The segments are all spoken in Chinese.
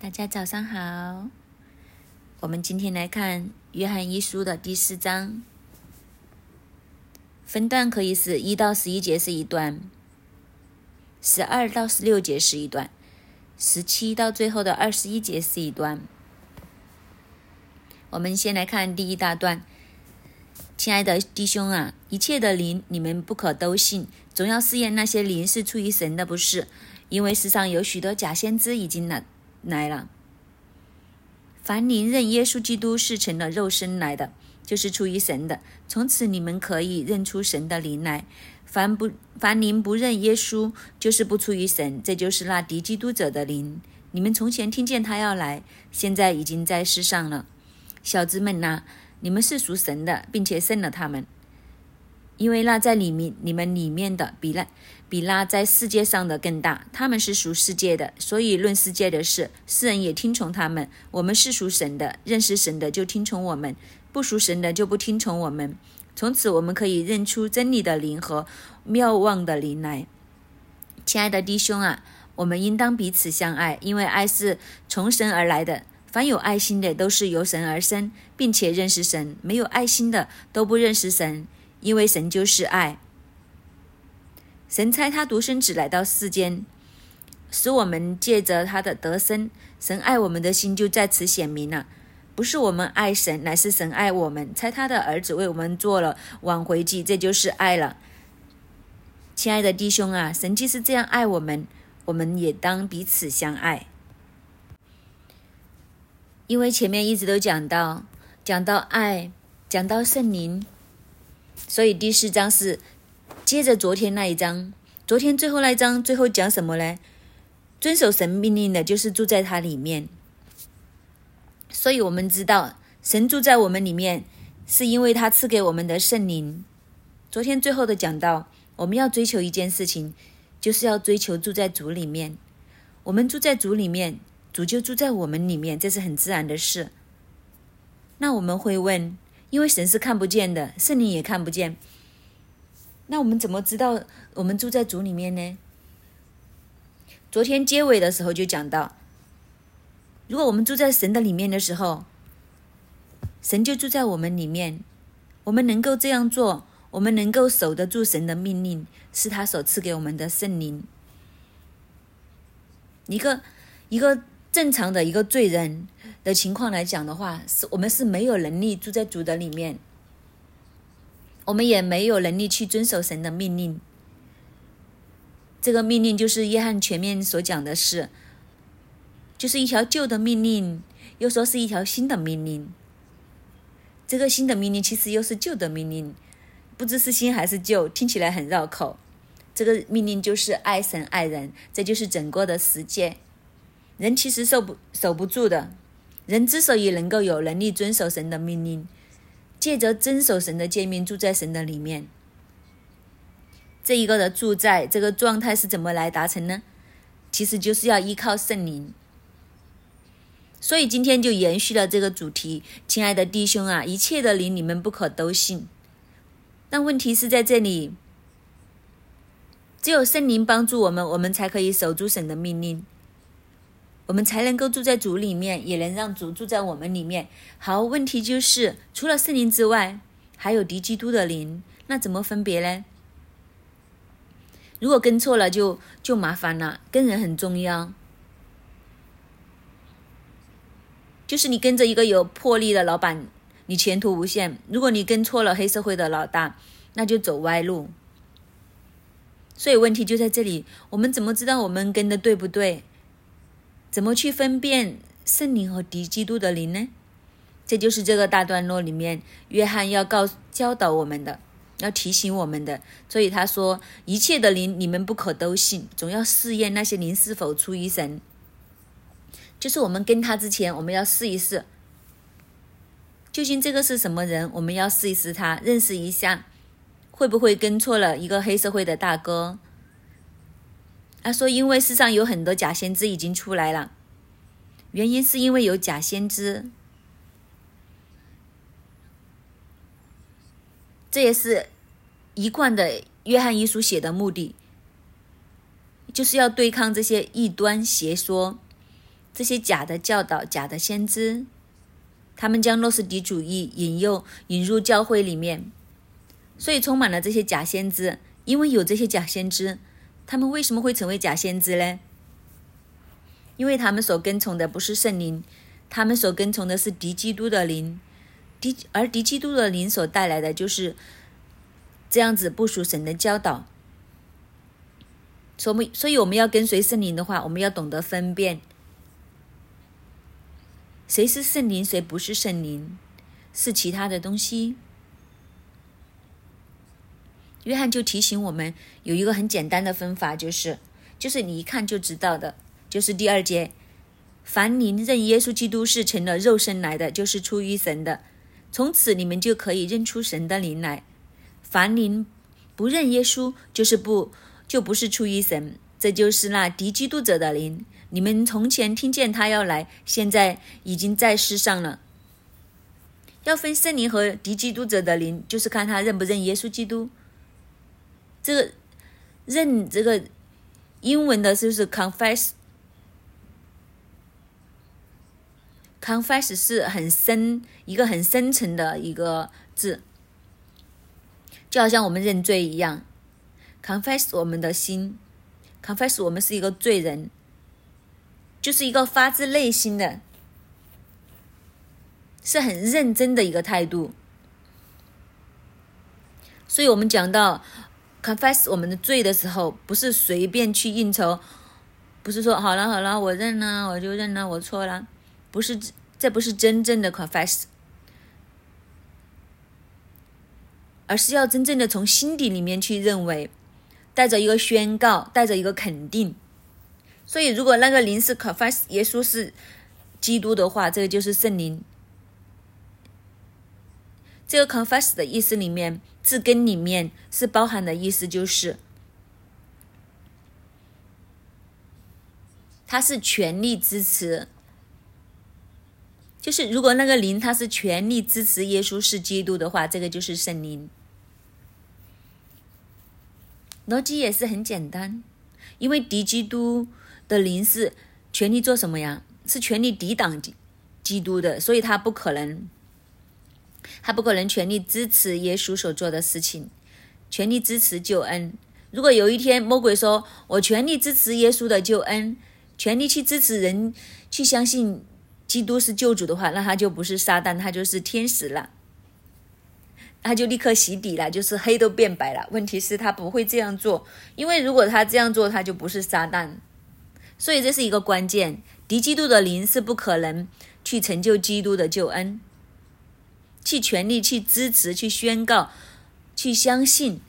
大家早上好，我们今天来看《约翰一书》的第四章，分段可以是一到十一节是一段，十二到十六节是一段，十七到最后的二十一节是一段。我们先来看第一大段，亲爱的弟兄啊，一切的灵你们不可都信，总要试验那些灵是出于神的，不是，因为世上有许多假先知已经了。来了。凡灵认耶稣基督是成了肉身来的，就是出于神的。从此你们可以认出神的灵来。凡不凡灵不认耶稣，就是不出于神。这就是那敌基督者的灵。你们从前听见他要来，现在已经在世上了。小子们呐，你们是属神的，并且胜了他们。因为那在里面，你们里面的比那比那在世界上的更大。他们是属世界的，所以论世界的事，世人也听从他们。我们是属神的，认识神的就听从我们；不属神的就不听从我们。从此，我们可以认出真理的灵和妙望的灵来。亲爱的弟兄啊，我们应当彼此相爱，因为爱是从神而来的。凡有爱心的，都是由神而生，并且认识神；没有爱心的，都不认识神。因为神就是爱，神差他独生子来到世间，使我们借着他的得生，神爱我们的心就在此显明了。不是我们爱神，乃是神爱我们，猜他的儿子为我们做了挽回祭，这就是爱了。亲爱的弟兄啊，神既是这样爱我们，我们也当彼此相爱。因为前面一直都讲到，讲到爱，讲到圣灵。所以第四章是接着昨天那一章，昨天最后那一章最后讲什么呢？遵守神命令的，就是住在他里面。所以我们知道，神住在我们里面，是因为他赐给我们的圣灵。昨天最后的讲到，我们要追求一件事情，就是要追求住在主里面。我们住在主里面，主就住在我们里面，这是很自然的事。那我们会问？因为神是看不见的，圣灵也看不见。那我们怎么知道我们住在主里面呢？昨天结尾的时候就讲到，如果我们住在神的里面的时候，神就住在我们里面。我们能够这样做，我们能够守得住神的命令，是他所赐给我们的圣灵。一个一个正常的一个罪人。的情况来讲的话，是我们是没有能力住在主的里面，我们也没有能力去遵守神的命令。这个命令就是约翰前面所讲的是，就是一条旧的命令，又说是一条新的命令。这个新的命令其实又是旧的命令，不知是新还是旧，听起来很绕口。这个命令就是爱神爱人，这就是整个的世界。人其实受不守不住的。人之所以能够有能力遵守神的命令，借着遵守神的诫命住在神的里面，这一个的住在这个状态是怎么来达成呢？其实就是要依靠圣灵。所以今天就延续了这个主题，亲爱的弟兄啊，一切的灵你们不可都信。但问题是在这里，只有圣灵帮助我们，我们才可以守住神的命令。我们才能够住在主里面，也能让主住在我们里面。好，问题就是除了圣灵之外，还有敌基督的灵，那怎么分别呢？如果跟错了，就就麻烦了。跟人很重要，就是你跟着一个有魄力的老板，你前途无限；如果你跟错了黑社会的老大，那就走歪路。所以问题就在这里，我们怎么知道我们跟的对不对？怎么去分辨圣灵和敌基督的灵呢？这就是这个大段落里面约翰要告教导我们的，要提醒我们的。所以他说：“一切的灵，你们不可都信，总要试验那些灵是否出于神。”就是我们跟他之前，我们要试一试，究竟这个是什么人？我们要试一试他，认识一下，会不会跟错了一个黑社会的大哥？他说：“因为世上有很多假先知已经出来了，原因是因为有假先知，这也是一贯的约翰一书写的目的，就是要对抗这些异端邪说，这些假的教导、假的先知，他们将诺斯底主义引诱引入教会里面，所以充满了这些假先知。因为有这些假先知，他们为什么会成为假先知呢？因为他们所跟从的不是圣灵，他们所跟从的是敌基督的灵，敌而敌基督的灵所带来的就是这样子不属神的教导。所以，所以我们要跟随圣灵的话，我们要懂得分辨谁是圣灵，谁不是圣灵，是其他的东西。约翰就提醒我们有一个很简单的分法，就是就是你一看就知道的，就是第二节，凡您认耶稣基督是成了肉身来的，就是出于神的，从此你们就可以认出神的灵来；凡您不认耶稣，就是不就不是出于神，这就是那敌基督者的灵。你们从前听见他要来，现在已经在世上了。要分圣灵和敌基督者的灵，就是看他认不认耶稣基督。这个认这个英文的，是不是 confess？confess 是很深一个很深层的一个字，就好像我们认罪一样，confess 我们的心，confess 我们是一个罪人，就是一个发自内心的，是很认真的一个态度。所以我们讲到。Confess 我们的罪的时候，不是随便去应酬，不是说好了好了，我认了，我就认了，我错了，不是，这不是真正的 confess，而是要真正的从心底里面去认为，带着一个宣告，带着一个肯定。所以，如果那个灵是 confess 耶稣是基督的话，这个就是圣灵。这个 confess 的意思里面。字根里面是包含的意思，就是他是全力支持，就是如果那个灵他是全力支持耶稣是基督的话，这个就是圣灵。逻辑也是很简单，因为敌基督的灵是全力做什么呀？是全力抵挡基督的，所以他不可能。他不可能全力支持耶稣所做的事情，全力支持救恩。如果有一天魔鬼说：“我全力支持耶稣的救恩，全力去支持人去相信基督是救主的话，那他就不是撒旦，他就是天使了，他就立刻洗底了，就是黑都变白了。问题是，他不会这样做，因为如果他这样做，他就不是撒旦。所以这是一个关键，敌基督的灵是不可能去成就基督的救恩。去全力去支持、去宣告、去相信，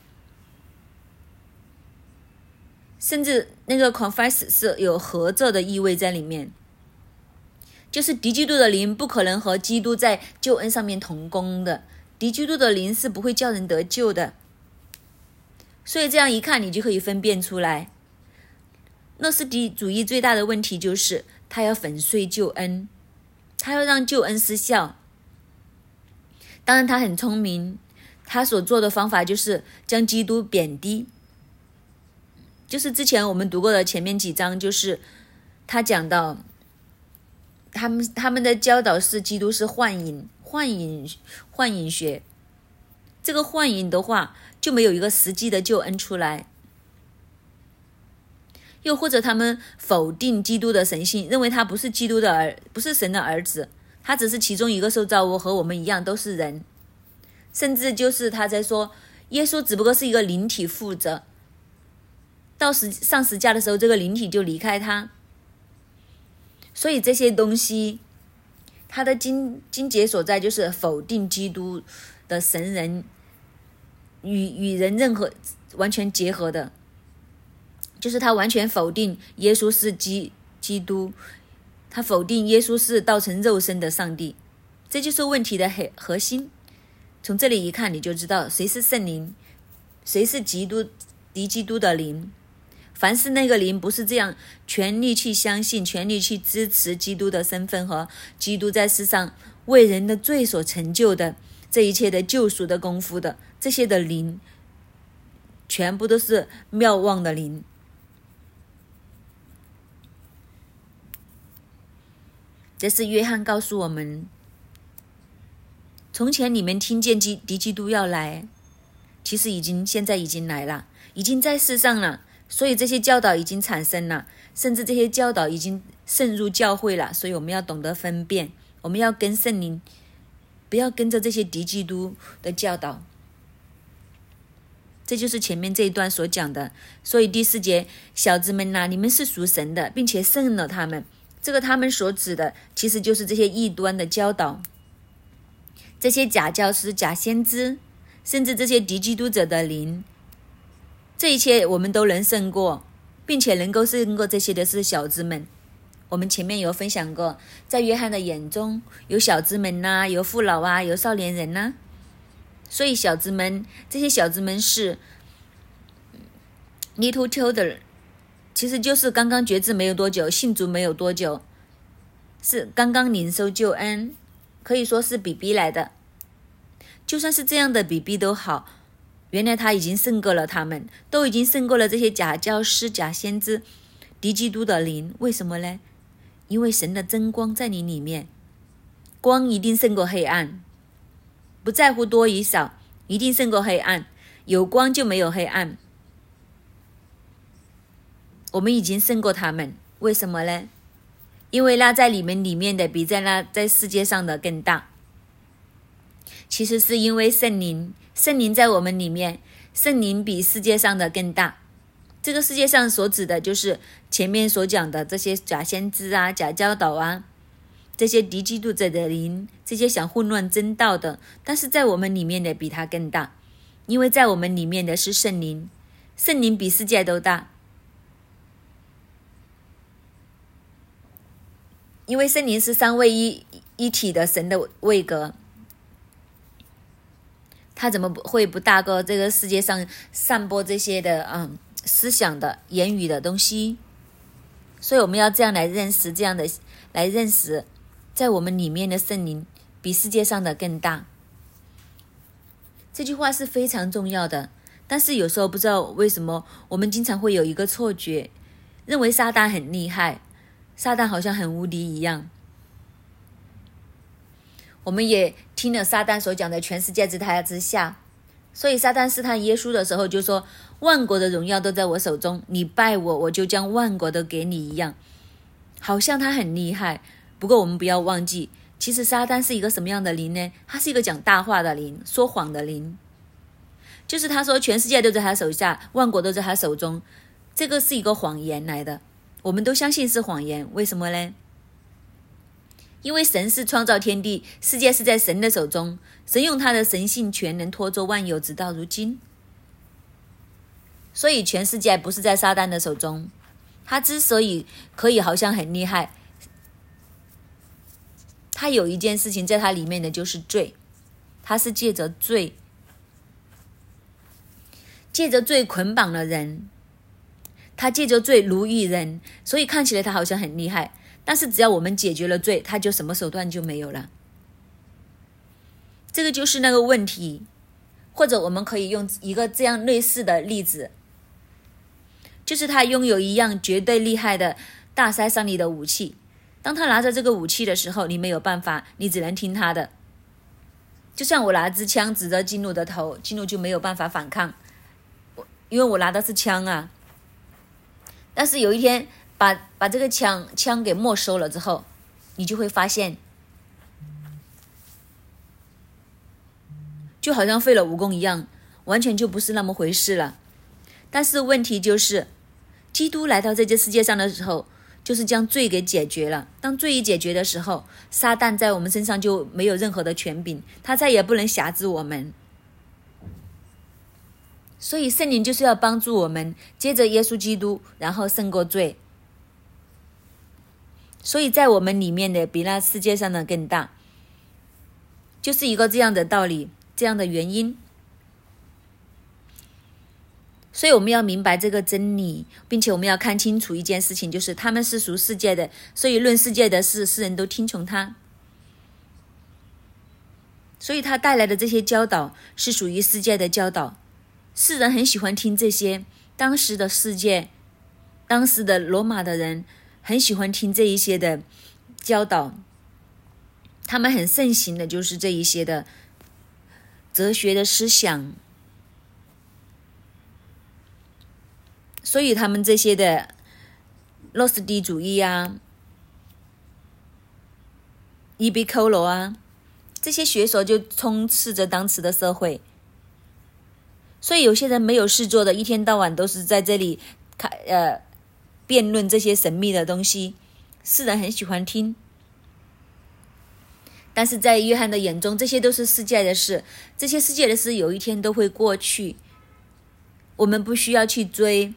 甚至那个 confess 是有合作的意味在里面，就是敌基督的灵不可能和基督在救恩上面同工的，敌基督的灵是不会叫人得救的。所以这样一看，你就可以分辨出来，诺斯底主义最大的问题就是他要粉碎救恩，他要让救恩失效。当然，他很聪明，他所做的方法就是将基督贬低。就是之前我们读过的前面几章，就是他讲到，他们他们的教导是基督是幻影，幻影，幻影学。这个幻影的话，就没有一个实际的救恩出来。又或者他们否定基督的神性，认为他不是基督的儿，不是神的儿子。他只是其中一个受造物，和我们一样都是人，甚至就是他在说，耶稣只不过是一个灵体负责，到时上十架的时候，这个灵体就离开他。所以这些东西，他的经经节所在就是否定基督的神人与与人任何完全结合的，就是他完全否定耶稣是基基督。他否定耶稣是道成肉身的上帝，这就是问题的核核心。从这里一看，你就知道谁是圣灵，谁是基督敌基督的灵。凡是那个灵不是这样全力去相信、全力去支持基督的身份和基督在世上为人的罪所成就的这一切的救赎的功夫的这些的灵，全部都是妙望的灵。这是约翰告诉我们：从前你们听见基敌基督要来，其实已经现在已经来了，已经在世上了。所以这些教导已经产生了，甚至这些教导已经渗入教会了。所以我们要懂得分辨，我们要跟圣灵，不要跟着这些敌基督的教导。这就是前面这一段所讲的。所以第四节，小子们呐，你们是属神的，并且胜了他们。这个他们所指的，其实就是这些异端的教导，这些假教师、假先知，甚至这些敌基督者的灵。这一切我们都能胜过，并且能够胜过这些的是小子们。我们前面有分享过，在约翰的眼中有小子们呐，有父老啊，有少年人呐。所以小子们，这些小子们是 little children，其实就是刚刚觉知没有多久，信主没有多久，是刚刚领受救恩，可以说是 BB 来的。就算是这样的 BB 都好。原来他已经胜过了他们，都已经胜过了这些假教师、假先知、敌基督的灵。为什么呢？因为神的真光在你里面，光一定胜过黑暗，不在乎多与少，一定胜过黑暗。有光就没有黑暗。我们已经胜过他们，为什么呢？因为那在你们里面的比在那在世界上的更大。其实是因为圣灵。圣灵在我们里面，圣灵比世界上的更大。这个世界上所指的就是前面所讲的这些假先知啊、假教导啊，这些敌基督者的灵，这些想混乱真道的。但是在我们里面的比他更大，因为在我们里面的是圣灵，圣灵比世界都大。因为圣灵是三位一一体的神的位格。他怎么会不大过这个世界上散播这些的嗯思想的言语的东西？所以我们要这样来认识，这样的来认识，在我们里面的圣灵比世界上的更大。这句话是非常重要的。但是有时候不知道为什么，我们经常会有一个错觉，认为撒旦很厉害，撒旦好像很无敌一样。我们也听了撒旦所讲的全世界之他之下，所以撒旦试探耶稣的时候就说：“万国的荣耀都在我手中，你拜我，我就将万国都给你一样。”好像他很厉害。不过我们不要忘记，其实撒旦是一个什么样的灵呢？他是一个讲大话的灵，说谎的灵。就是他说全世界都在他手下，万国都在他手中，这个是一个谎言来的。我们都相信是谎言，为什么呢？因为神是创造天地，世界是在神的手中，神用他的神性全能托住万有，直到如今。所以全世界不是在撒旦的手中。他之所以可以好像很厉害，他有一件事情在他里面的就是罪，他是借着罪，借着罪捆绑了人，他借着罪奴役人，所以看起来他好像很厉害。但是只要我们解决了罪，他就什么手段就没有了。这个就是那个问题，或者我们可以用一个这样类似的例子，就是他拥有一样绝对厉害的大杀伤力的武器。当他拿着这个武器的时候，你没有办法，你只能听他的。就像我拿支枪指着金鹿的头，金鹿就没有办法反抗，我因为我拿的是枪啊。但是有一天。把把这个枪枪给没收了之后，你就会发现，就好像废了武功一样，完全就不是那么回事了。但是问题就是，基督来到这个世界上的时候，就是将罪给解决了。当罪一解决的时候，撒旦在我们身上就没有任何的权柄，他再也不能辖制我们。所以圣灵就是要帮助我们，接着耶稣基督，然后胜过罪。所以在我们里面的比那世界上的更大，就是一个这样的道理，这样的原因。所以我们要明白这个真理，并且我们要看清楚一件事情，就是他们是属世界的，所以论世界的事，世人都听从他。所以他带来的这些教导是属于世界的教导，世人很喜欢听这些。当时的世界，当时的罗马的人。很喜欢听这一些的教导，他们很盛行的就是这一些的哲学的思想，所以他们这些的洛斯蒂主义啊、伊比科罗啊这些学说就充斥着当时的社会。所以有些人没有事做的，一天到晚都是在这里开呃辩论这些神秘的东西，世人很喜欢听。但是在约翰的眼中，这些都是世界的事，这些世界的事有一天都会过去，我们不需要去追，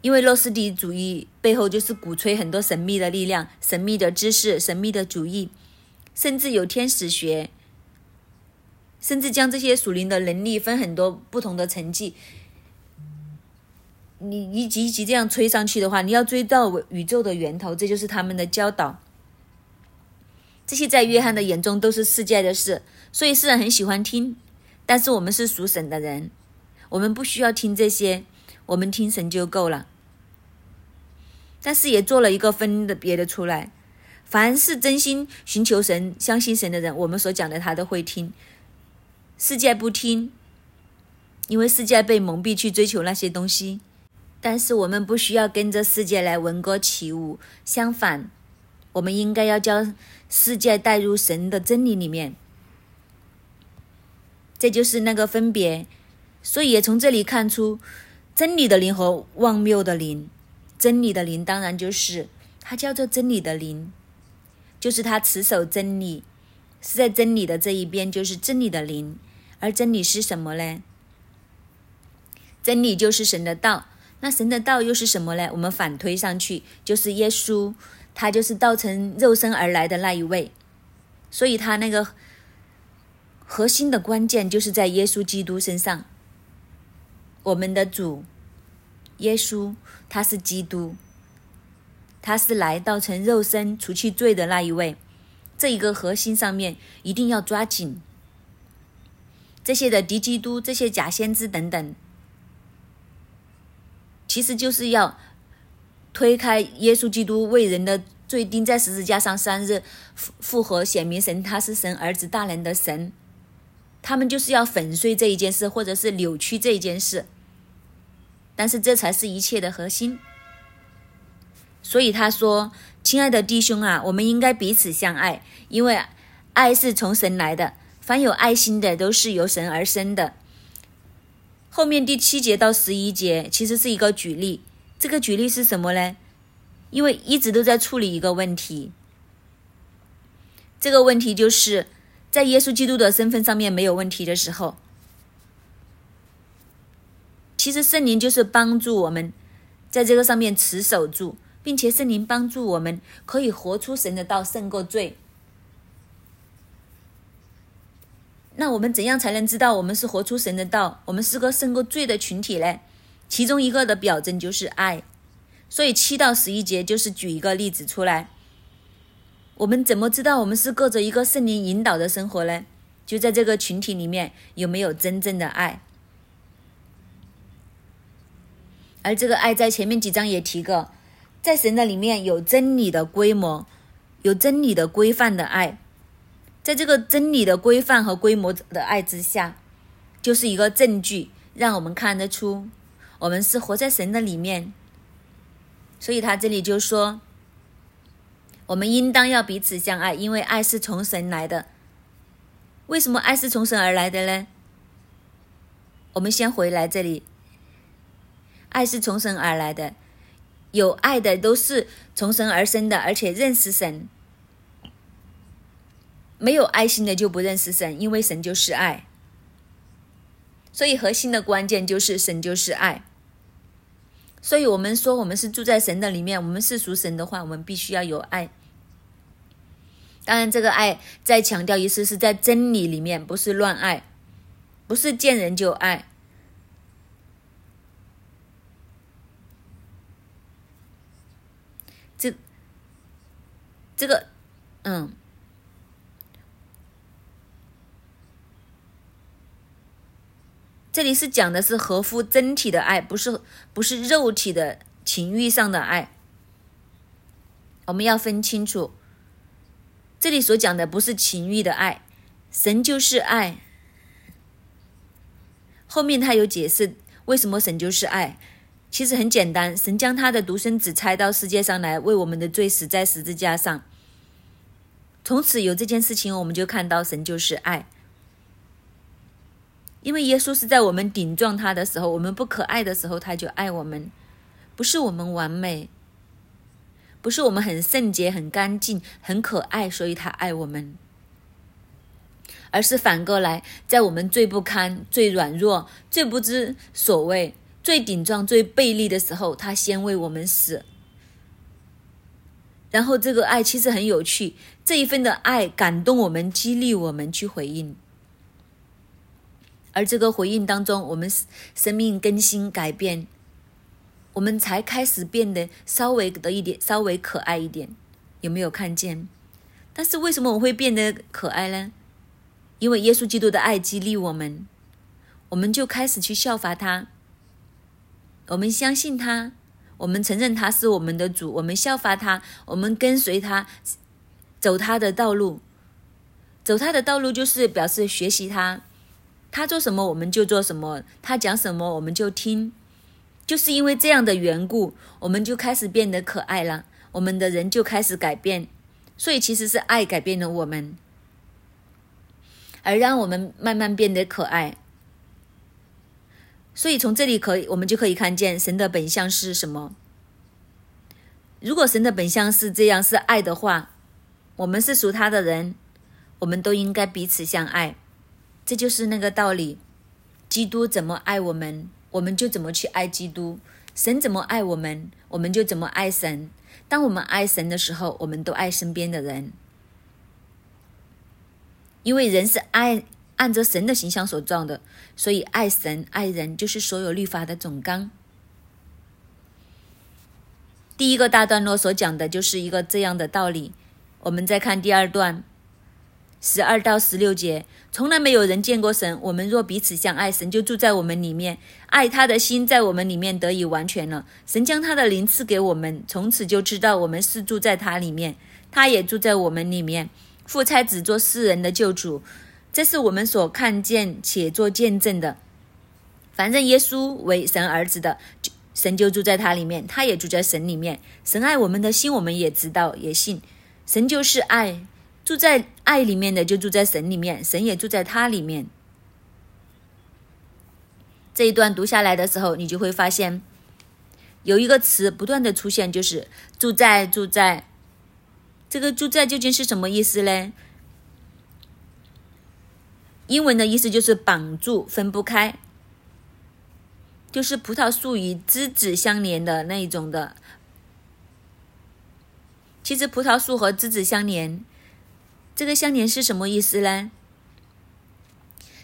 因为洛斯底主义背后就是鼓吹很多神秘的力量、神秘的知识、神秘的主义，甚至有天使学，甚至将这些属灵的能力分很多不同的层级。你一级一级这样吹上去的话，你要追到宇宙的源头，这就是他们的教导。这些在约翰的眼中都是世界的事，所以世人很喜欢听。但是我们是属神的人，我们不需要听这些，我们听神就够了。但是也做了一个分的别的出来，凡是真心寻求神、相信神的人，我们所讲的他都会听。世界不听，因为世界被蒙蔽去追求那些东西。但是我们不需要跟着世界来闻歌起舞，相反。我们应该要将世界带入神的真理里面，这就是那个分别。所以也从这里看出，真理的灵和妄谬的灵。真理的灵当然就是它叫做真理的灵，就是它持守真理，是在真理的这一边，就是真理的灵。而真理是什么呢？真理就是神的道。那神的道又是什么呢？我们反推上去，就是耶稣。他就是道成肉身而来的那一位，所以他那个核心的关键就是在耶稣基督身上。我们的主耶稣，他是基督，他是来道成肉身除去罪的那一位。这一个核心上面一定要抓紧。这些的敌基督、这些假先知等等，其实就是要。推开耶稣基督为人的罪钉在十字架上三日复复活，显明神他是神儿子大人的神，他们就是要粉碎这一件事，或者是扭曲这一件事。但是这才是一切的核心。所以他说：“亲爱的弟兄啊，我们应该彼此相爱，因为爱是从神来的。凡有爱心的，都是由神而生的。”后面第七节到十一节其实是一个举例。这个举例是什么呢？因为一直都在处理一个问题，这个问题就是在耶稣基督的身份上面没有问题的时候，其实圣灵就是帮助我们在这个上面持守住，并且圣灵帮助我们可以活出神的道，胜过罪。那我们怎样才能知道我们是活出神的道，我们是个胜过罪的群体呢？其中一个的表征就是爱，所以七到十一节就是举一个例子出来。我们怎么知道我们是过着一个圣灵引导的生活呢？就在这个群体里面有没有真正的爱？而这个爱在前面几章也提过，在神的里面有真理的规模，有真理的规范的爱，在这个真理的规范和规模的爱之下，就是一个证据，让我们看得出。我们是活在神的里面，所以他这里就说，我们应当要彼此相爱，因为爱是从神来的。为什么爱是从神而来的呢？我们先回来这里，爱是从神而来的，有爱的都是从神而生的，而且认识神。没有爱心的就不认识神，因为神就是爱。所以核心的关键就是神就是爱。所以，我们说我们是住在神的里面，我们是属神的话，我们必须要有爱。当然，这个爱再强调一次，是在真理里面，不是乱爱，不是见人就爱。这，这个，嗯。这里是讲的是合乎真体的爱，不是不是肉体的情欲上的爱。我们要分清楚，这里所讲的不是情欲的爱，神就是爱。后面他有解释为什么神就是爱，其实很简单，神将他的独生子拆到世界上来，为我们的罪死在十字架上。从此有这件事情，我们就看到神就是爱。因为耶稣是在我们顶撞他的时候，我们不可爱的时候，他就爱我们。不是我们完美，不是我们很圣洁、很干净、很可爱，所以他爱我们，而是反过来，在我们最不堪、最软弱、最不知所谓、最顶撞、最背离的时候，他先为我们死。然后这个爱其实很有趣，这一份的爱感动我们，激励我们去回应。而这个回应当中，我们生命更新改变，我们才开始变得稍微的一点，稍微可爱一点，有没有看见？但是为什么我会变得可爱呢？因为耶稣基督的爱激励我们，我们就开始去效法他，我们相信他，我们承认他是我们的主，我们效法他，我们跟随他，走他的道路，走他的道路就是表示学习他。他做什么我们就做什么，他讲什么我们就听，就是因为这样的缘故，我们就开始变得可爱了，我们的人就开始改变，所以其实是爱改变了我们，而让我们慢慢变得可爱。所以从这里可以，我们就可以看见神的本相是什么。如果神的本相是这样是爱的话，我们是属他的人，我们都应该彼此相爱。这就是那个道理，基督怎么爱我们，我们就怎么去爱基督；神怎么爱我们，我们就怎么爱神。当我们爱神的时候，我们都爱身边的人，因为人是爱按着神的形象所造的，所以爱神爱人就是所有律法的总纲。第一个大段落所讲的就是一个这样的道理。我们再看第二段。十二到十六节，从来没有人见过神。我们若彼此相爱，神就住在我们里面，爱他的心在我们里面得以完全了。神将他的灵赐给我们，从此就知道我们是住在他里面，他也住在我们里面。父差只做世人的救主，这是我们所看见且做见证的。反正耶稣为神儿子的，神就住在他里面，他也住在神里面。神爱我们的心，我们也知道也信。神就是爱。住在爱里面的，就住在神里面，神也住在他里面。这一段读下来的时候，你就会发现有一个词不断的出现，就是“住在”。住在这个“住在”究竟是什么意思呢？英文的意思就是绑住、分不开，就是葡萄树与枝子相连的那一种的。其实葡萄树和枝子相连。这个相连是什么意思呢？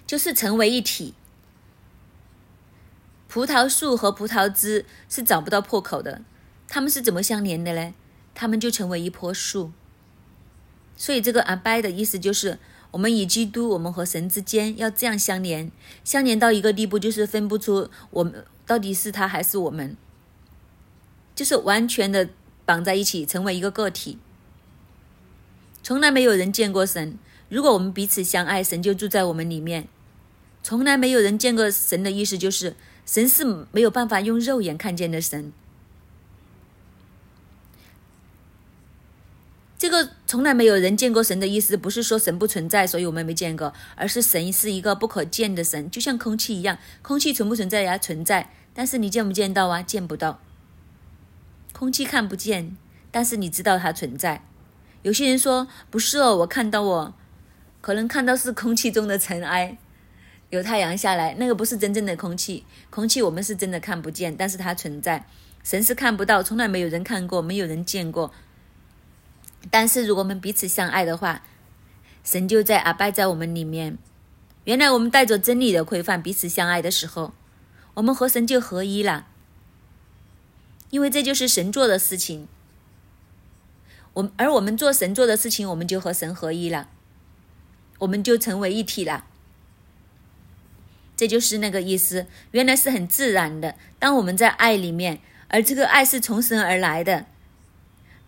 就是成为一体。葡萄树和葡萄枝是找不到破口的，它们是怎么相连的呢？它们就成为一棵树。所以这个阿拜的意思就是，我们与基督，我们和神之间要这样相连，相连到一个地步，就是分不出我们到底是他还是我们，就是完全的绑在一起，成为一个个体。从来没有人见过神。如果我们彼此相爱，神就住在我们里面。从来没有人见过神的意思就是，神是没有办法用肉眼看见的神。这个从来没有人见过神的意思，不是说神不存在，所以我们没见过，而是神是一个不可见的神，就像空气一样。空气存不存在呀？存在，但是你见不见到啊？见不到。空气看不见，但是你知道它存在。有些人说不是哦，我看到我，可能看到是空气中的尘埃，有太阳下来，那个不是真正的空气。空气我们是真的看不见，但是它存在。神是看不到，从来没有人看过，没有人见过。但是如果我们彼此相爱的话，神就在阿拜在我们里面。原来我们带着真理的规范彼此相爱的时候，我们和神就合一了，因为这就是神做的事情。我而我们做神做的事情，我们就和神合一了，我们就成为一体了。这就是那个意思。原来是很自然的。当我们在爱里面，而这个爱是从神而来的。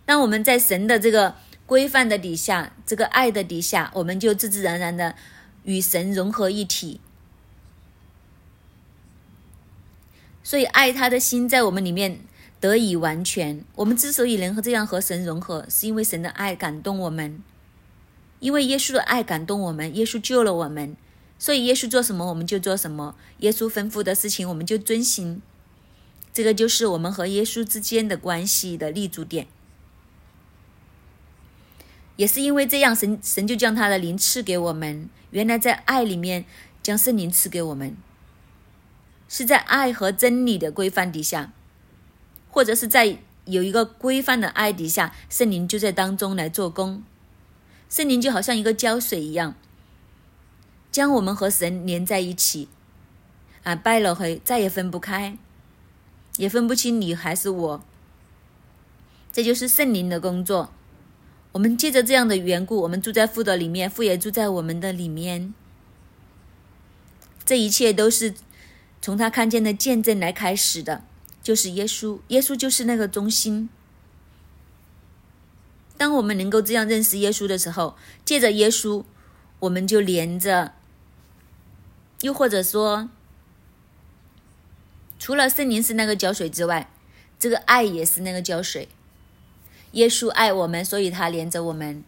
当我们在神的这个规范的底下，这个爱的底下，我们就自自然然的与神融合一体。所以，爱他的心在我们里面得以完全。我们之所以能和这样和神融合，是因为神的爱感动我们，因为耶稣的爱感动我们，耶稣救了我们，所以耶稣做什么我们就做什么，耶稣吩咐的事情我们就遵行。这个就是我们和耶稣之间的关系的立足点。也是因为这样，神神就将他的灵赐给我们。原来在爱里面将圣灵赐给我们。是在爱和真理的规范底下，或者是在有一个规范的爱底下，圣灵就在当中来做工。圣灵就好像一个胶水一样，将我们和神连在一起。啊，拜了会再也分不开，也分不清你还是我。这就是圣灵的工作。我们借着这样的缘故，我们住在父的里面，父也住在我们的里面。这一切都是。从他看见的见证来开始的，就是耶稣。耶稣就是那个中心。当我们能够这样认识耶稣的时候，借着耶稣，我们就连着。又或者说，除了圣灵是那个胶水之外，这个爱也是那个胶水。耶稣爱我们，所以他连着我们。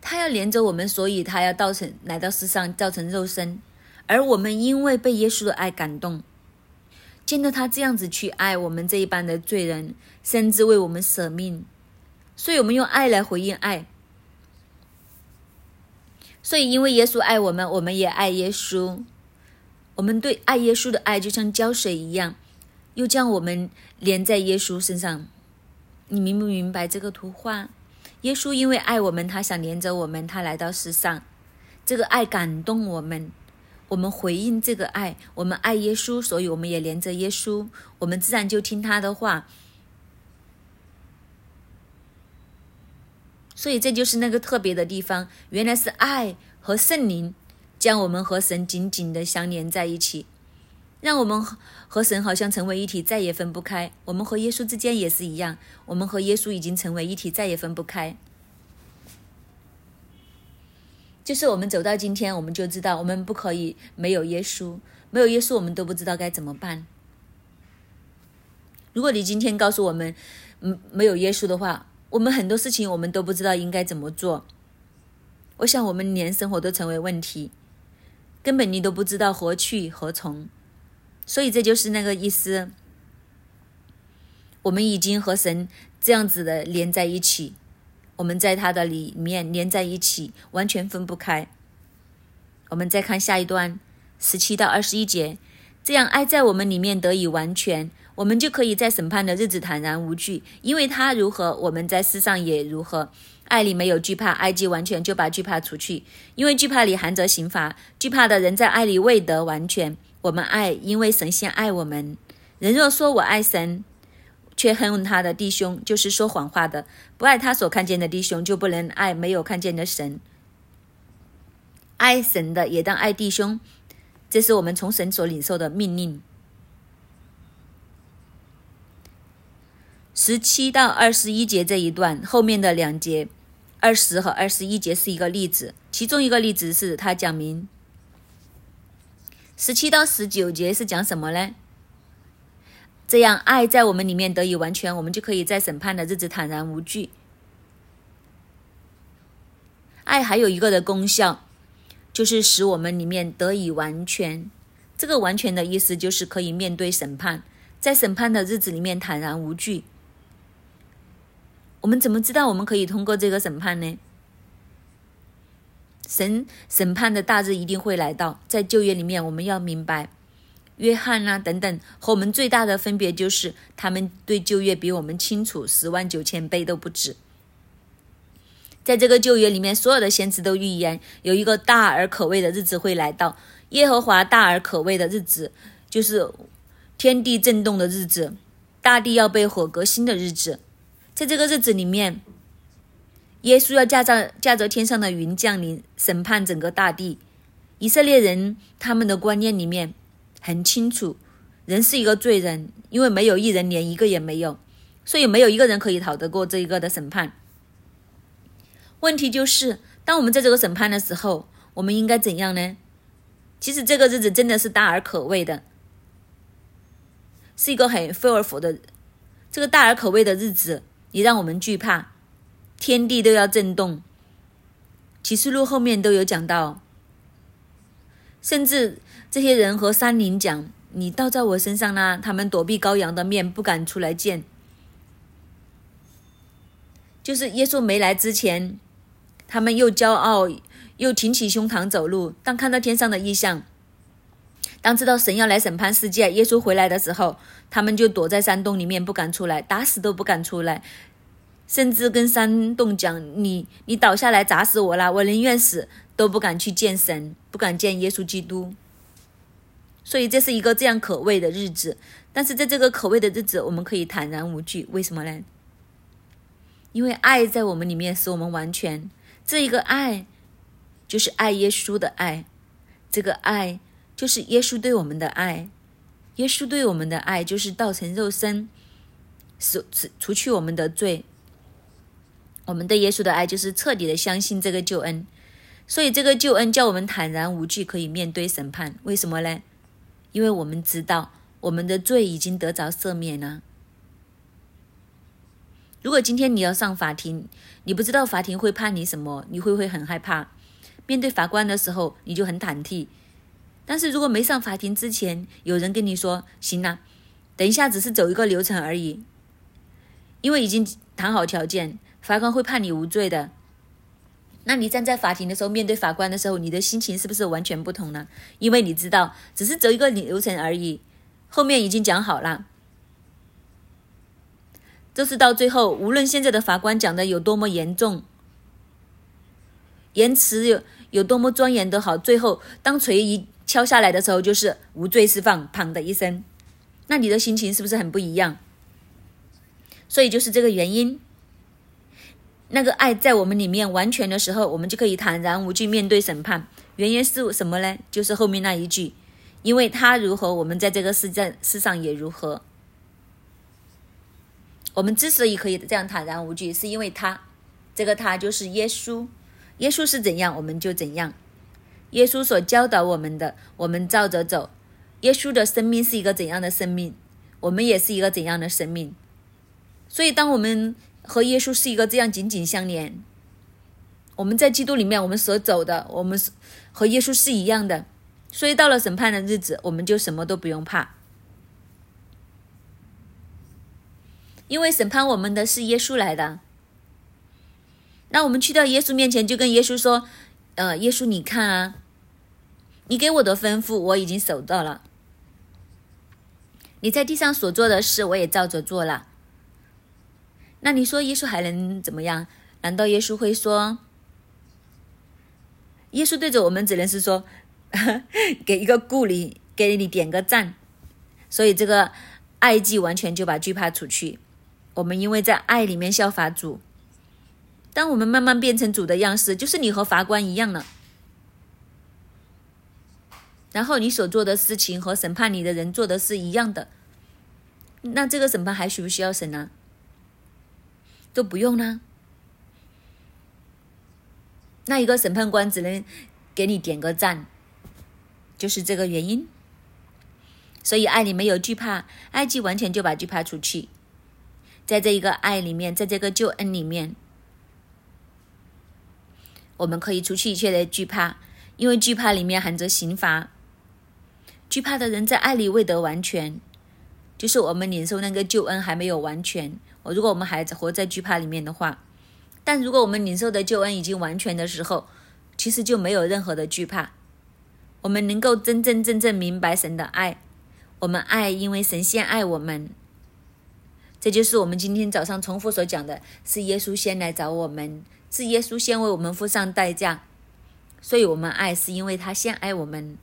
他要连着我们，所以他要造成来到世上，造成肉身。而我们因为被耶稣的爱感动，见到他这样子去爱我们这一般的罪人，甚至为我们舍命，所以我们用爱来回应爱。所以因为耶稣爱我们，我们也爱耶稣。我们对爱耶稣的爱就像胶水一样，又将我们连在耶稣身上。你明不明白这个图画？耶稣因为爱我们，他想连着我们，他来到世上。这个爱感动我们，我们回应这个爱，我们爱耶稣，所以我们也连着耶稣，我们自然就听他的话。所以这就是那个特别的地方，原来是爱和圣灵将我们和神紧紧的相连在一起，让我们和神好像成为一体，再也分不开。我们和耶稣之间也是一样，我们和耶稣已经成为一体，再也分不开。就是我们走到今天，我们就知道我们不可以没有耶稣，没有耶稣，我们都不知道该怎么办。如果你今天告诉我们，嗯，没有耶稣的话，我们很多事情我们都不知道应该怎么做。我想我们连生活都成为问题，根本你都不知道何去何从。所以这就是那个意思。我们已经和神这样子的连在一起。我们在它的里面连在一起，完全分不开。我们再看下一段，十七到二十一节，这样爱在我们里面得以完全，我们就可以在审判的日子坦然无惧，因为他如何，我们在世上也如何。爱里没有惧怕，爱既完全，就把惧怕除去，因为惧怕里含着刑罚。惧怕的人在爱里未得完全。我们爱，因为神先爱我们。人若说我爱神，却恨他的弟兄，就是说谎话的；不爱他所看见的弟兄，就不能爱没有看见的神。爱神的也当爱弟兄，这是我们从神所领受的命令。十七到二十一节这一段后面的两节，二十和二十一节是一个例子，其中一个例子是他讲明。十七到十九节是讲什么呢？这样，爱在我们里面得以完全，我们就可以在审判的日子坦然无惧。爱还有一个的功效，就是使我们里面得以完全。这个完全的意思就是可以面对审判，在审判的日子里面坦然无惧。我们怎么知道我们可以通过这个审判呢？神审判的大日一定会来到，在旧约里面，我们要明白。约翰啊，等等，和我们最大的分别就是，他们对旧约比我们清楚十万九千倍都不止。在这个旧约里面，所有的先知都预言有一个大而可畏的日子会来到。耶和华大而可畏的日子，就是天地震动的日子，大地要被火革新的日子。在这个日子里面，耶稣要驾着驾着天上的云降临，审判整个大地。以色列人他们的观念里面。很清楚，人是一个罪人，因为没有一人，连一个也没有。所以没有一个人可以逃得过这一个的审判。问题就是，当我们在这个审判的时候，我们应该怎样呢？其实这个日子真的是大而可畏的，是一个很非而否的这个大而可畏的日子，也让我们惧怕，天地都要震动。启示录后面都有讲到，甚至这些人和山林讲：“你倒在我身上啦！”他们躲避羔羊的面，不敢出来见。就是耶稣没来之前，他们又骄傲。又挺起胸膛走路。当看到天上的异象，当知道神要来审判世界，耶稣回来的时候，他们就躲在山洞里面，不敢出来，打死都不敢出来，甚至跟山洞讲：“你你倒下来砸死我啦！我宁愿死，都不敢去见神，不敢见耶稣基督。”所以这是一个这样可畏的日子。但是在这个可畏的日子，我们可以坦然无惧。为什么呢？因为爱在我们里面，使我们完全。这一个爱。就是爱耶稣的爱，这个爱就是耶稣对我们的爱。耶稣对我们的爱就是道成肉身，除除除去我们的罪。我们对耶稣的爱就是彻底的相信这个救恩，所以这个救恩叫我们坦然无惧，可以面对审判。为什么呢？因为我们知道我们的罪已经得着赦免了。如果今天你要上法庭，你不知道法庭会判你什么，你会不会很害怕？面对法官的时候，你就很忐忑。但是如果没上法庭之前，有人跟你说：“行了，等一下只是走一个流程而已，因为已经谈好条件，法官会判你无罪的。”那你站在法庭的时候，面对法官的时候，你的心情是不是完全不同呢？因为你知道，只是走一个流程而已，后面已经讲好了。就是到最后，无论现在的法官讲的有多么严重，言辞有。有多么庄严都好，最后当锤一敲下来的时候，就是无罪释放，砰的一声，那你的心情是不是很不一样？所以就是这个原因，那个爱在我们里面完全的时候，我们就可以坦然无惧面对审判。原因是什么呢？就是后面那一句，因为他如何，我们在这个世在世上也如何。我们之所以可以这样坦然无惧，是因为他，这个他就是耶稣。耶稣是怎样，我们就怎样。耶稣所教导我们的，我们照着走。耶稣的生命是一个怎样的生命，我们也是一个怎样的生命。所以，当我们和耶稣是一个这样紧紧相连，我们在基督里面，我们所走的，我们和耶稣是一样的。所以，到了审判的日子，我们就什么都不用怕，因为审判我们的是耶稣来的。那我们去到耶稣面前，就跟耶稣说：“呃，耶稣，你看啊，你给我的吩咐我已经守到了。你在地上所做的事，我也照着做了。那你说耶稣还能怎么样？难道耶稣会说？耶稣对着我们只能是说，给一个顾里，给你点个赞。所以这个爱既完全就把惧怕除去。我们因为在爱里面效法主。”当我们慢慢变成主的样式，就是你和法官一样了。然后你所做的事情和审判你的人做的是一样的，那这个审判还需不需要审呢？都不用呢。那一个审判官只能给你点个赞，就是这个原因。所以爱里没有惧怕，爱既完全就把惧怕除去，在这一个爱里面，在这个救恩里面。我们可以除去一切的惧怕，因为惧怕里面含着刑罚。惧怕的人在爱里未得完全，就是我们领受那个救恩还没有完全。如果我们还活在惧怕里面的话，但如果我们领受的救恩已经完全的时候，其实就没有任何的惧怕。我们能够真真正正明白神的爱，我们爱，因为神先爱我们。这就是我们今天早上重复所讲的，是耶稣先来找我们。是耶稣先为我们付上代价，所以我们爱是因为他先爱我们，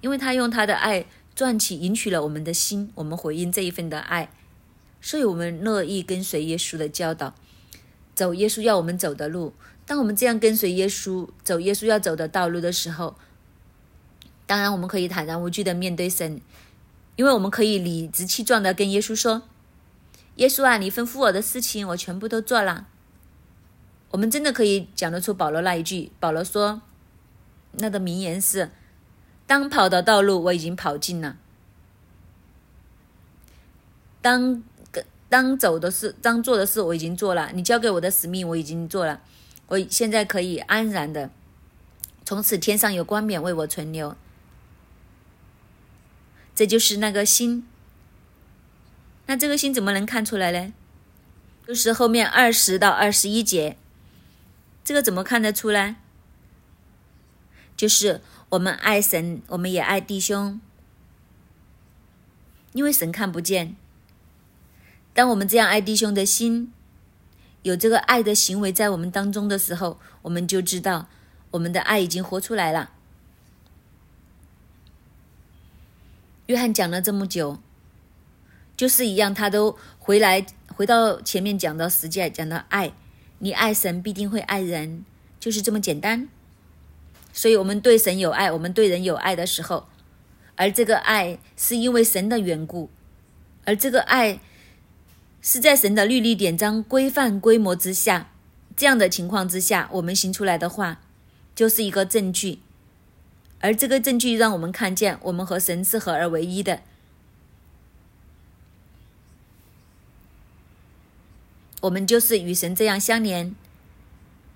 因为他用他的爱赚取、赢取了我们的心，我们回应这一份的爱，所以我们乐意跟随耶稣的教导，走耶稣要我们走的路。当我们这样跟随耶稣，走耶稣要走的道路的时候，当然我们可以坦然无惧的面对神，因为我们可以理直气壮的跟耶稣说。耶稣啊，你吩咐我的事情，我全部都做了。我们真的可以讲得出保罗那一句。保罗说，那个名言是：“当跑的道路我已经跑尽了，当当走的事，当做的事我已经做了。你交给我的使命我已经做了，我现在可以安然的，从此天上有冠冕为我存留。这就是那个心。那这个心怎么能看出来呢？就是后面二十到二十一节。”这个怎么看得出来？就是我们爱神，我们也爱弟兄，因为神看不见。当我们这样爱弟兄的心，有这个爱的行为在我们当中的时候，我们就知道我们的爱已经活出来了。约翰讲了这么久，就是一样，他都回来回到前面讲到实践，讲到爱。你爱神，必定会爱人，就是这么简单。所以，我们对神有爱，我们对人有爱的时候，而这个爱是因为神的缘故，而这个爱是在神的律例典章规范规模之下，这样的情况之下，我们行出来的话，就是一个证据。而这个证据让我们看见，我们和神是合而为一的。我们就是与神这样相连。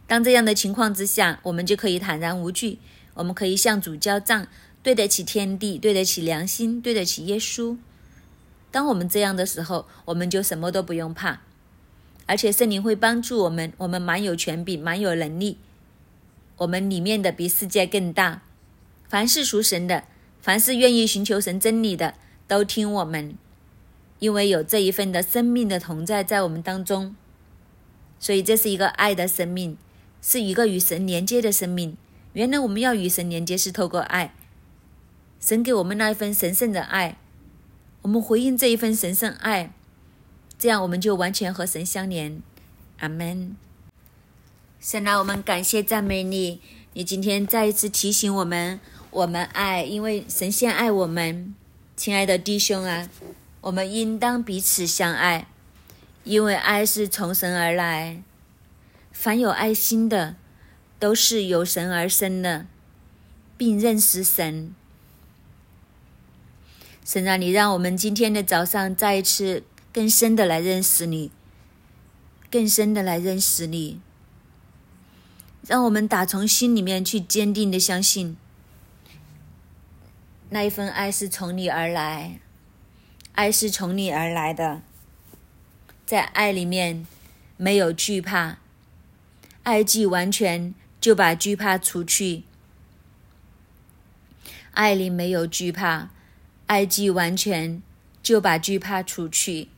当这样的情况之下，我们就可以坦然无惧，我们可以向主交账，对得起天地，对得起良心，对得起耶稣。当我们这样的时候，我们就什么都不用怕，而且圣灵会帮助我们，我们蛮有权柄，蛮有能力。我们里面的比世界更大。凡是属神的，凡是愿意寻求神真理的，都听我们。因为有这一份的生命的同在在我们当中，所以这是一个爱的生命，是一个与神连接的生命。原来我们要与神连接是透过爱，神给我们那一份神圣的爱，我们回应这一份神圣爱，这样我们就完全和神相连。阿门。神啊，我们感谢赞美你，你今天再一次提醒我们，我们爱，因为神先爱我们，亲爱的弟兄啊。我们应当彼此相爱，因为爱是从神而来。凡有爱心的，都是由神而生的，并认识神。神啊，你让我们今天的早上再一次更深的来认识你，更深的来认识你。让我们打从心里面去坚定的相信，那一份爱是从你而来。爱是从你而来的，在爱里面没有惧怕，爱既完全，就把惧怕除去。爱里没有惧怕，爱既完全，就把惧怕除去。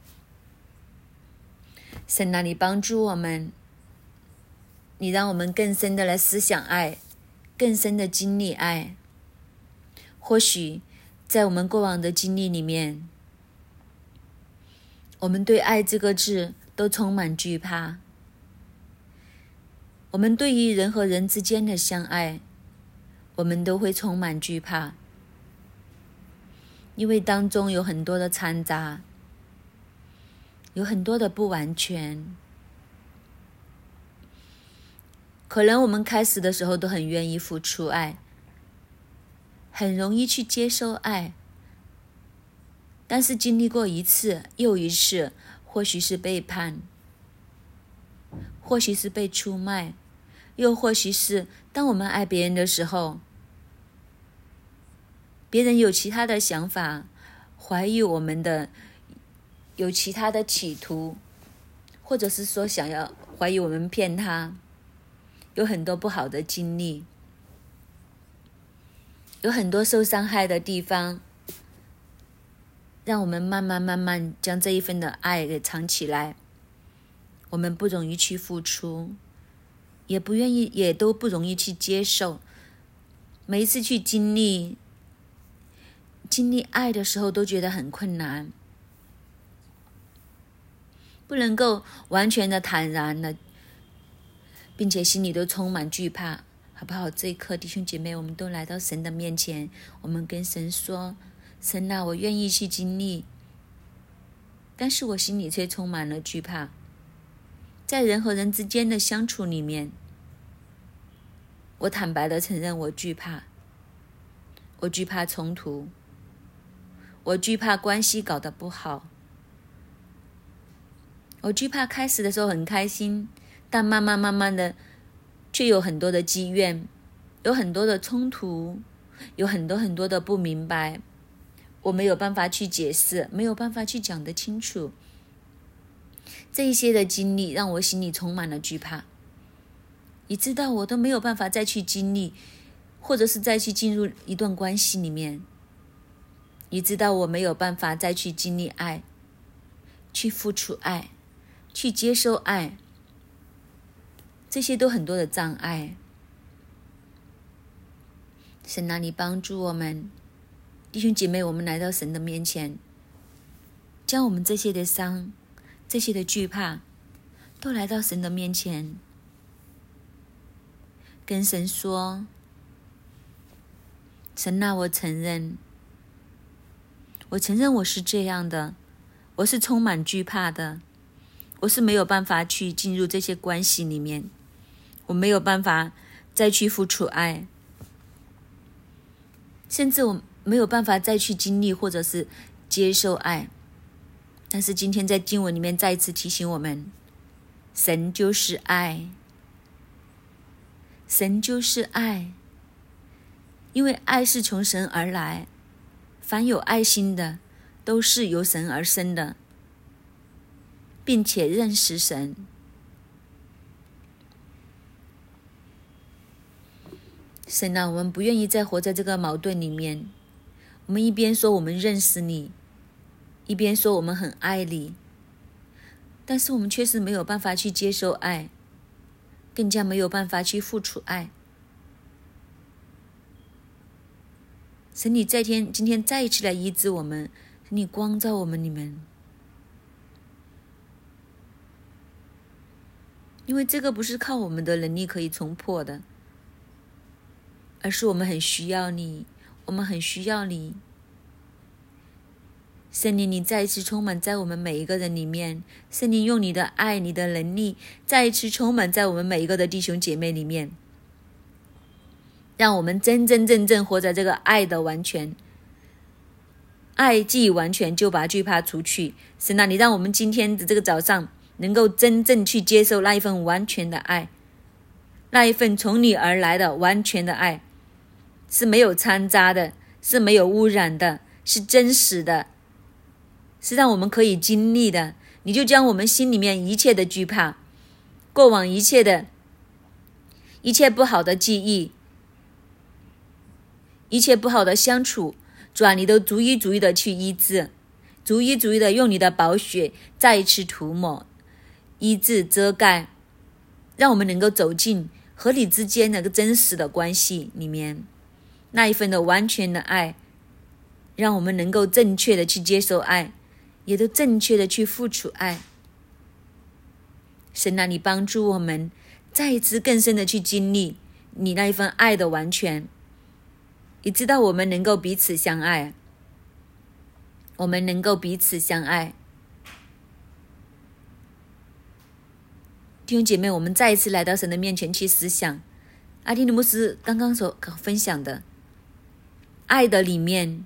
神那里帮助我们，你让我们更深的来思想爱，更深的经历爱。或许在我们过往的经历里面。我们对“爱”这个字都充满惧怕。我们对于人和人之间的相爱，我们都会充满惧怕，因为当中有很多的掺杂，有很多的不完全。可能我们开始的时候都很愿意付出爱，很容易去接受爱。但是经历过一次又一次，或许是背叛，或许是被出卖，又或许是当我们爱别人的时候，别人有其他的想法，怀疑我们的，有其他的企图，或者是说想要怀疑我们骗他，有很多不好的经历，有很多受伤害的地方。让我们慢慢慢慢将这一份的爱给藏起来。我们不容易去付出，也不愿意，也都不容易去接受。每一次去经历经历爱的时候，都觉得很困难，不能够完全的坦然的，并且心里都充满惧怕，好不好？这一刻，弟兄姐妹，我们都来到神的面前，我们跟神说。神啊，我愿意去经历但是我心里却充满了惧怕。在人和人之间的相处里面，我坦白的承认，我惧怕，我惧怕冲突，我惧怕关系搞得不好，我惧怕开始的时候很开心，但慢慢慢慢的，却有很多的积怨，有很多的冲突，有很多很多的不明白，我没有办法去解释，没有办法去讲得清楚。这一些的经历让我心里充满了惧怕，你知道我都没有办法再去经历，或者是再去进入一段关系里面。你知道我没有办法再去经历爱，去付出爱，去接受爱，这些都很多的障碍。神啊，你帮助我们，弟兄姐妹，我们来到神的面前，将我们这些的伤。这些的惧怕，都来到神的面前，跟神说：“神啊，我承认，我承认我是这样的，我是充满惧怕的，我是没有办法去进入这些关系里面，我没有办法再去付出爱，甚至我没有办法再去经历或者是接受爱。”但是今天在经文里面再一次提醒我们，神就是爱，神就是爱，因为爱是从神而来，凡有爱心的都是由神而生的，并且认识神。神啊，我们不愿意再活在这个矛盾里面，我们一边说我们认识你。一边说我们很爱你，但是我们确实没有办法去接受爱，更加没有办法去付出爱。神，你在天今天再一次来医治我们，你光照我们，你们，因为这个不是靠我们的能力可以冲破的，而是我们很需要你，我们很需要你。圣灵，你再一次充满在我们每一个人里面。圣灵，用你的爱、你的能力，再一次充满在我们每一个的弟兄姐妹里面，让我们真真正正活在这个爱的完全。爱既完全，就把惧怕除去。神啊，你让我们今天的这个早上，能够真正去接受那一份完全的爱，那一份从你而来的完全的爱，是没有掺杂的，是没有污染的，是真实的。是让我们可以经历的，你就将我们心里面一切的惧怕，过往一切的、一切不好的记忆，一切不好的相处，主啊，你都逐一逐一的去医治，逐一逐一的用你的宝血再一次涂抹、医治、遮盖，让我们能够走进和你之间那个真实的关系里面，那一份的完全的爱，让我们能够正确的去接受爱。也都正确的去付出爱，神啊，你帮助我们再一次更深的去经历你那一份爱的完全。你知道我们能够彼此相爱，我们能够彼此相爱。弟兄姐妹，我们再一次来到神的面前去思想阿提努姆斯刚刚所分享的，爱的里面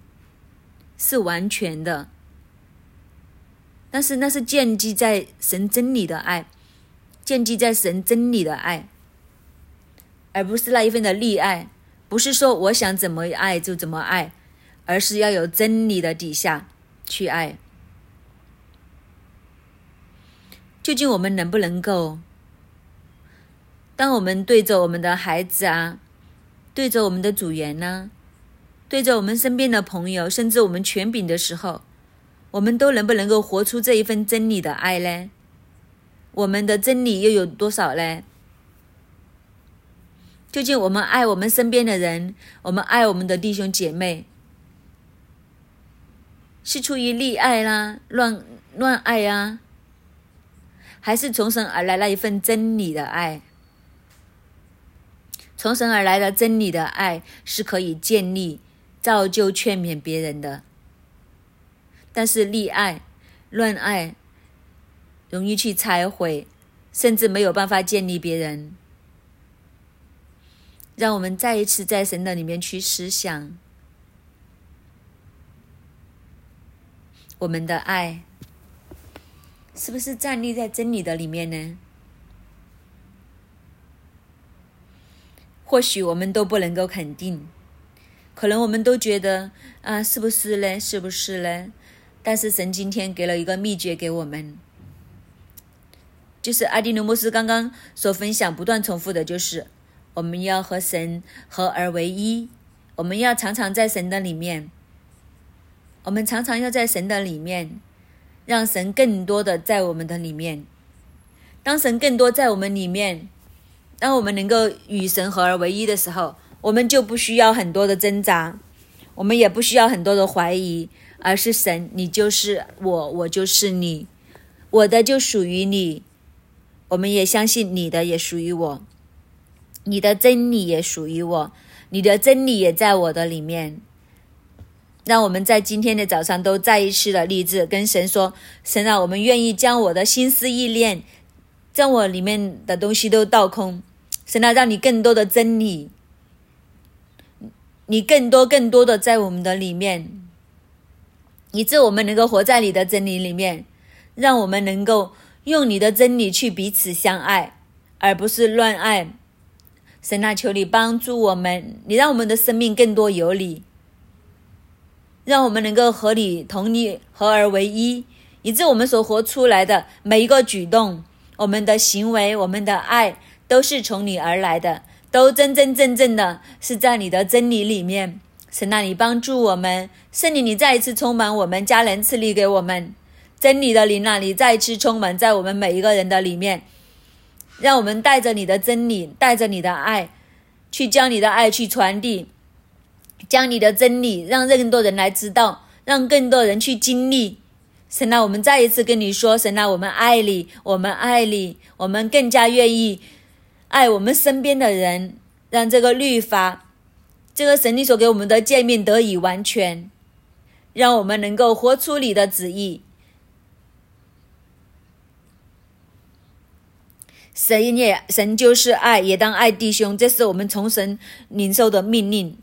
是完全的。但是那是建基在神真理的爱，建基在神真理的爱，而不是那一份的溺爱。不是说我想怎么爱就怎么爱，而是要有真理的底下去爱。究竟我们能不能够，当我们对着我们的孩子啊，对着我们的组员呢，对着我们身边的朋友，甚至我们权柄的时候？我们都能不能够活出这一份真理的爱呢？我们的真理又有多少呢？究竟我们爱我们身边的人，我们爱我们的弟兄姐妹，是出于溺爱啦、乱乱爱啊，还是从神而来那一份真理的爱？从神而来的真理的爱是可以建立、造就、劝勉别人的。但是溺爱，乱爱，容易去拆毁，甚至没有办法建立别人。让我们再一次在神的里面去思想，我们的爱是不是站立在真理的里面呢？或许我们都不能够肯定，可能我们都觉得啊，是不是呢？是不是呢？但是神今天给了一个秘诀给我们，就是阿迪努牧斯刚刚所分享、不断重复的，就是。我们要和神合而为一，我们要常常在神的里面，我们常常要在神的里面，让神更多的在我们的里面。当神更多在我们里面，当我们能够与神合而为一的时候，我们就不需要很多的挣扎，我们也不需要很多的怀疑，而是神，你就是我，我就是你，我的就属于你，我们也相信你的也属于我。你的真理也属于我，你的真理也在我的里面。让我们在今天的早上都再一次的立志，跟神说：“神啊，我们愿意将我的心思意念，将我里面的东西都倒空。神啊，让你更多的真理，你更多更多的在我们的里面，以致我们能够活在你的真理里面，让我们能够用你的真理去彼此相爱，而不是乱爱。”神啊，求你帮助我们，你让我们的生命更多有你，让我们能够和你同你合而为一，以致我们所活出来的每一个举动、我们的行为、我们的爱，都是从你而来的，都真真正正的是在你的真理里面。神啊，你帮助我们，圣灵，你再一次充满我们，家人赐力给我们，真理的灵啊，你再一次充满在我们每一个人的里面。让我们带着你的真理，带着你的爱，去将你的爱去传递，将你的真理让更多人来知道，让更多人去经历。神啊，我们再一次跟你说，神啊，我们爱你，我们爱你，我们更加愿意爱我们身边的人，让这个律法，这个神你所给我们的诫命得以完全，让我们能够活出你的旨意。神也，神就是爱，也当爱弟兄，这是我们从神领受的命令。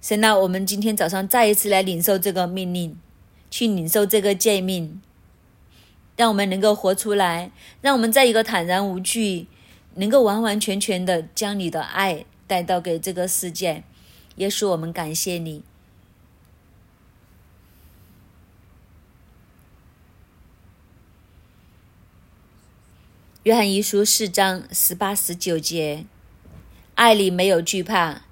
神啊，我们今天早上再一次来领受这个命令，去领受这个诫命，让我们能够活出来，让我们在一个坦然无惧，能够完完全全的将你的爱带到给这个世界。耶稣，我们感谢你。约翰一书四章十八十九节，爱里没有惧怕，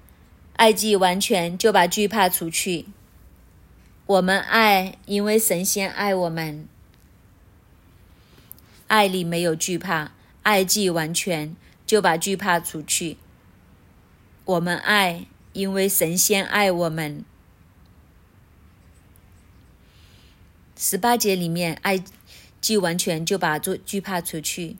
爱既完全，就把惧怕除去。我们爱，因为神仙爱我们。爱里没有惧怕，爱既完全，就把惧怕除去。我们爱，因为神仙爱我们。十八节里面，爱既完全，就把惧惧怕除去。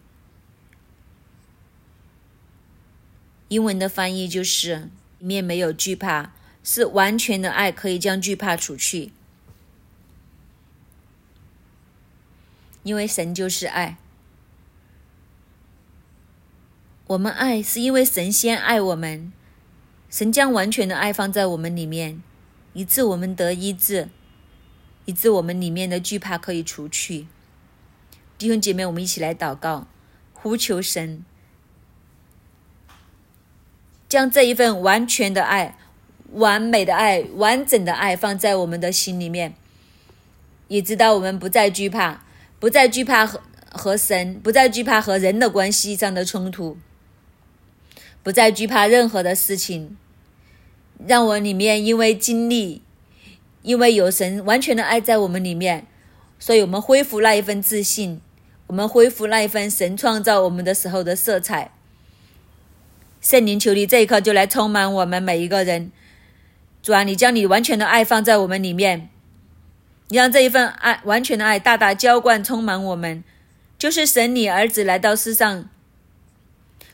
英文的翻译就是里面没有惧怕，是完全的爱可以将惧怕除去。因为神就是爱，我们爱是因为神先爱我们，神将完全的爱放在我们里面，以致我们得医治，以致我们里面的惧怕可以除去。弟兄姐妹，我们一起来祷告，呼求神。将这一份完全的爱、完美的爱、完整的爱放在我们的心里面，也知道我们不再惧怕，不再惧怕和和神，不再惧怕和人的关系上的冲突，不再惧怕任何的事情。让我里面因为经历，因为有神完全的爱在我们里面，所以我们恢复那一份自信，我们恢复那一份神创造我们的时候的色彩。圣灵，求你这一刻就来充满我们每一个人。主啊，你将你完全的爱放在我们里面，你让这一份爱完全的爱大大浇灌充满我们，就是神你儿子来到世上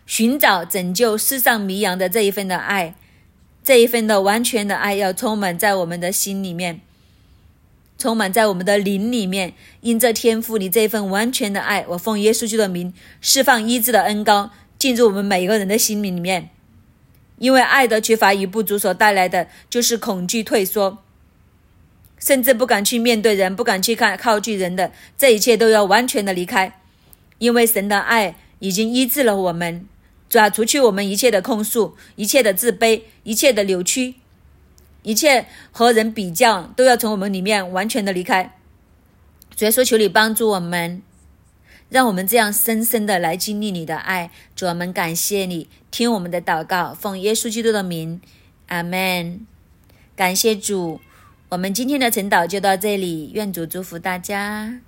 寻找拯救世上迷羊的这一份的爱，这一份的完全的爱要充满在我们的心里面，充满在我们的灵里面。因这天赋你这一份完全的爱，我奉耶稣基督的名释放医治的恩膏进入我们每一个人的心灵里面。因为爱的缺乏与不足所带来的就是恐惧、退缩，甚至不敢去面对人，不敢去看靠近人的这一切都要完全的离开。因为神的爱已经医治了我们，抓除去我们一切的控诉、一切的自卑、一切的扭曲、一切和人比较，都要从我们里面完全的离开。主耶稣，求你帮助我们。让我们这样深深的来经历你的爱，主我们感谢你，听我们的祷告，奉耶稣基督的名，阿门。感谢主，我们今天的晨祷就到这里，愿主祝福大家。